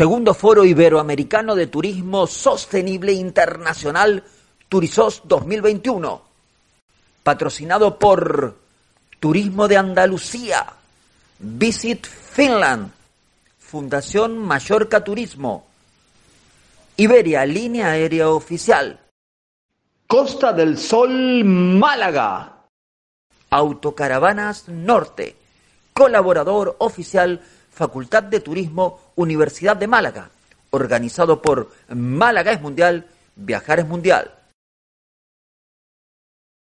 Segundo Foro Iberoamericano de Turismo Sostenible Internacional Turisos 2021. Patrocinado por Turismo de Andalucía, Visit Finland, Fundación Mallorca Turismo, Iberia Línea Aérea Oficial, Costa del Sol Málaga, Autocaravanas Norte, colaborador oficial Facultad de Turismo Universidad de Málaga, organizado por Málaga es Mundial, Viajar es Mundial.